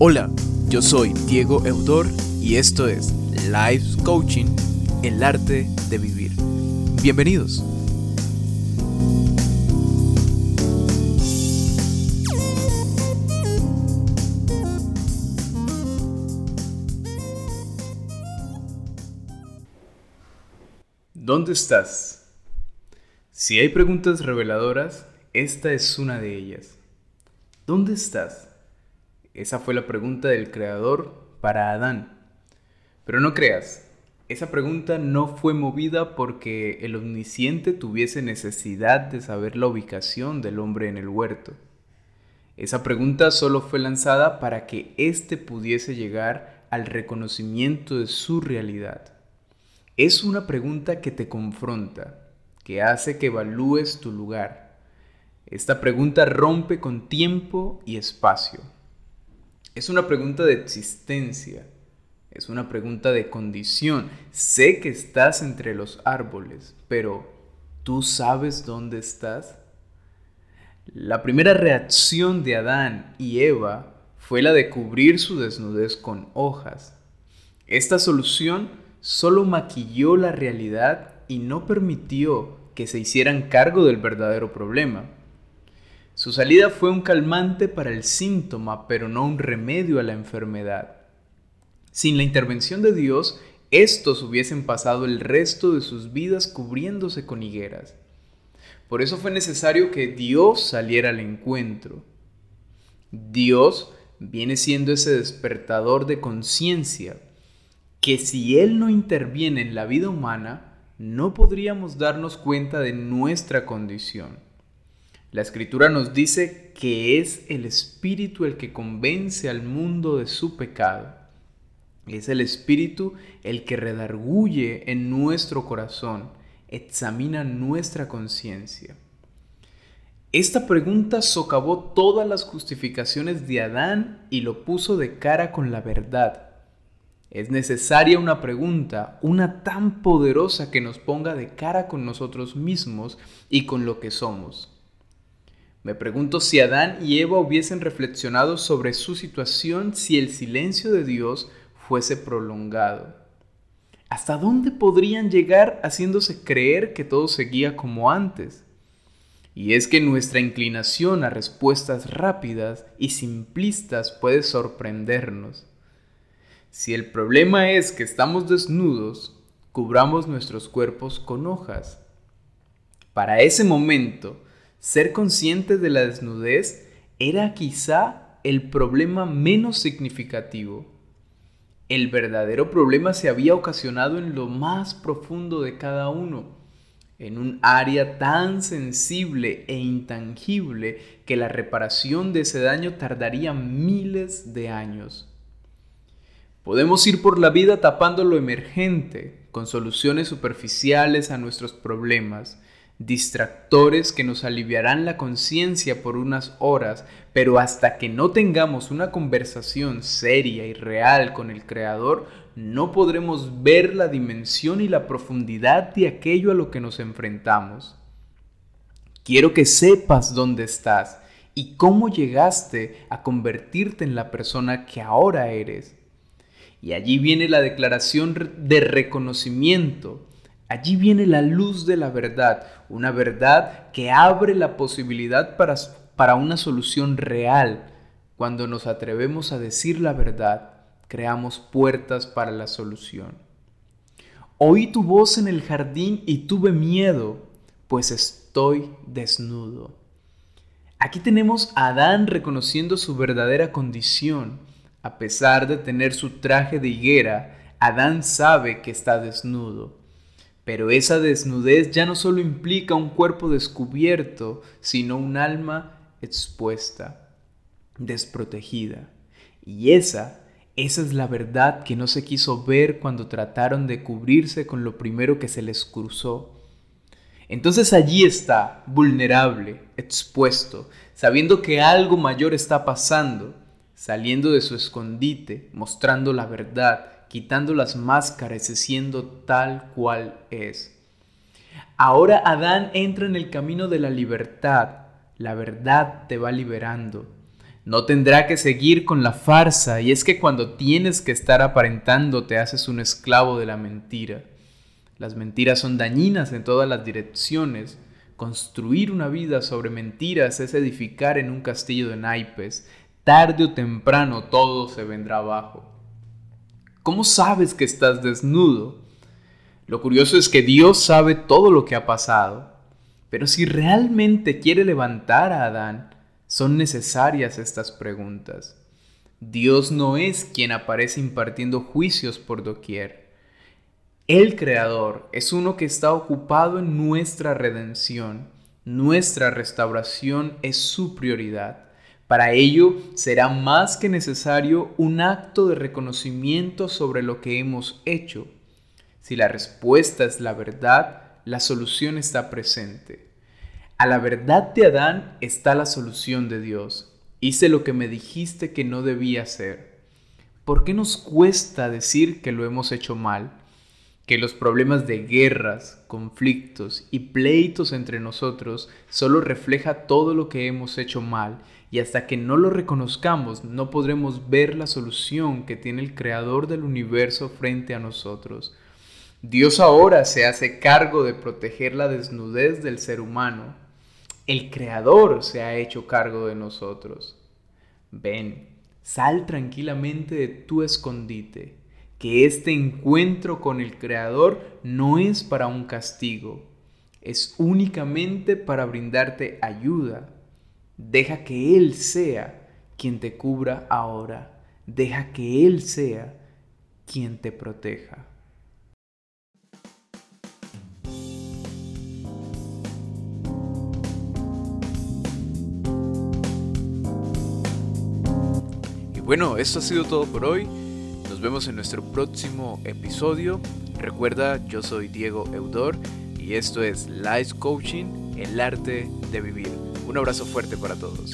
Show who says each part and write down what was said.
Speaker 1: Hola, yo soy Diego Eudor y esto es Life Coaching, el arte de vivir. Bienvenidos. ¿Dónde estás? Si hay preguntas reveladoras, esta es una de ellas. ¿Dónde estás? Esa fue la pregunta del Creador para Adán. Pero no creas, esa pregunta no fue movida porque el omnisciente tuviese necesidad de saber la ubicación del hombre en el huerto. Esa pregunta solo fue lanzada para que éste pudiese llegar al reconocimiento de su realidad. Es una pregunta que te confronta, que hace que evalúes tu lugar. Esta pregunta rompe con tiempo y espacio es una pregunta de existencia, es una pregunta de condición. Sé que estás entre los árboles, pero ¿tú sabes dónde estás? La primera reacción de Adán y Eva fue la de cubrir su desnudez con hojas. Esta solución solo maquilló la realidad y no permitió que se hicieran cargo del verdadero problema. Su salida fue un calmante para el síntoma, pero no un remedio a la enfermedad. Sin la intervención de Dios, estos hubiesen pasado el resto de sus vidas cubriéndose con higueras. Por eso fue necesario que Dios saliera al encuentro. Dios viene siendo ese despertador de conciencia, que si Él no interviene en la vida humana, no podríamos darnos cuenta de nuestra condición. La escritura nos dice que es el Espíritu el que convence al mundo de su pecado. Es el Espíritu el que redarguye en nuestro corazón, examina nuestra conciencia. Esta pregunta socavó todas las justificaciones de Adán y lo puso de cara con la verdad. Es necesaria una pregunta, una tan poderosa que nos ponga de cara con nosotros mismos y con lo que somos. Me pregunto si Adán y Eva hubiesen reflexionado sobre su situación si el silencio de Dios fuese prolongado. ¿Hasta dónde podrían llegar haciéndose creer que todo seguía como antes? Y es que nuestra inclinación a respuestas rápidas y simplistas puede sorprendernos. Si el problema es que estamos desnudos, cubramos nuestros cuerpos con hojas. Para ese momento, ser consciente de la desnudez era quizá el problema menos significativo. El verdadero problema se había ocasionado en lo más profundo de cada uno, en un área tan sensible e intangible que la reparación de ese daño tardaría miles de años. Podemos ir por la vida tapando lo emergente, con soluciones superficiales a nuestros problemas, distractores que nos aliviarán la conciencia por unas horas, pero hasta que no tengamos una conversación seria y real con el Creador, no podremos ver la dimensión y la profundidad de aquello a lo que nos enfrentamos. Quiero que sepas dónde estás y cómo llegaste a convertirte en la persona que ahora eres. Y allí viene la declaración de reconocimiento Allí viene la luz de la verdad, una verdad que abre la posibilidad para, para una solución real. Cuando nos atrevemos a decir la verdad, creamos puertas para la solución. Oí tu voz en el jardín y tuve miedo, pues estoy desnudo. Aquí tenemos a Adán reconociendo su verdadera condición. A pesar de tener su traje de higuera, Adán sabe que está desnudo. Pero esa desnudez ya no solo implica un cuerpo descubierto, sino un alma expuesta, desprotegida. Y esa, esa es la verdad que no se quiso ver cuando trataron de cubrirse con lo primero que se les cruzó. Entonces allí está, vulnerable, expuesto, sabiendo que algo mayor está pasando, saliendo de su escondite, mostrando la verdad, quitando las máscaras y siendo tal cual es. Ahora Adán entra en el camino de la libertad. La verdad te va liberando. No tendrá que seguir con la farsa, y es que cuando tienes que estar aparentando te haces un esclavo de la mentira. Las mentiras son dañinas en todas las direcciones. Construir una vida sobre mentiras es edificar en un castillo de naipes. Tarde o temprano todo se vendrá abajo. ¿Cómo sabes que estás desnudo? Lo curioso es que Dios sabe todo lo que ha pasado. Pero si realmente quiere levantar a Adán, son necesarias estas preguntas. Dios no es quien aparece impartiendo juicios por doquier. El Creador es uno que está ocupado en nuestra redención. Nuestra restauración es su prioridad. Para ello será más que necesario un acto de reconocimiento sobre lo que hemos hecho. Si la respuesta es la verdad, la solución está presente. A la verdad de Adán está la solución de Dios. Hice lo que me dijiste que no debía hacer. ¿Por qué nos cuesta decir que lo hemos hecho mal? Que los problemas de guerras, conflictos y pleitos entre nosotros solo refleja todo lo que hemos hecho mal y hasta que no lo reconozcamos no podremos ver la solución que tiene el creador del universo frente a nosotros. Dios ahora se hace cargo de proteger la desnudez del ser humano. El creador se ha hecho cargo de nosotros. Ven, sal tranquilamente de tu escondite que este encuentro con el Creador no es para un castigo, es únicamente para brindarte ayuda. Deja que Él sea quien te cubra ahora, deja que Él sea quien te proteja. Y bueno, esto ha sido todo por hoy. Nos vemos en nuestro próximo episodio. Recuerda, yo soy Diego Eudor y esto es Life Coaching, el arte de vivir. Un abrazo fuerte para todos.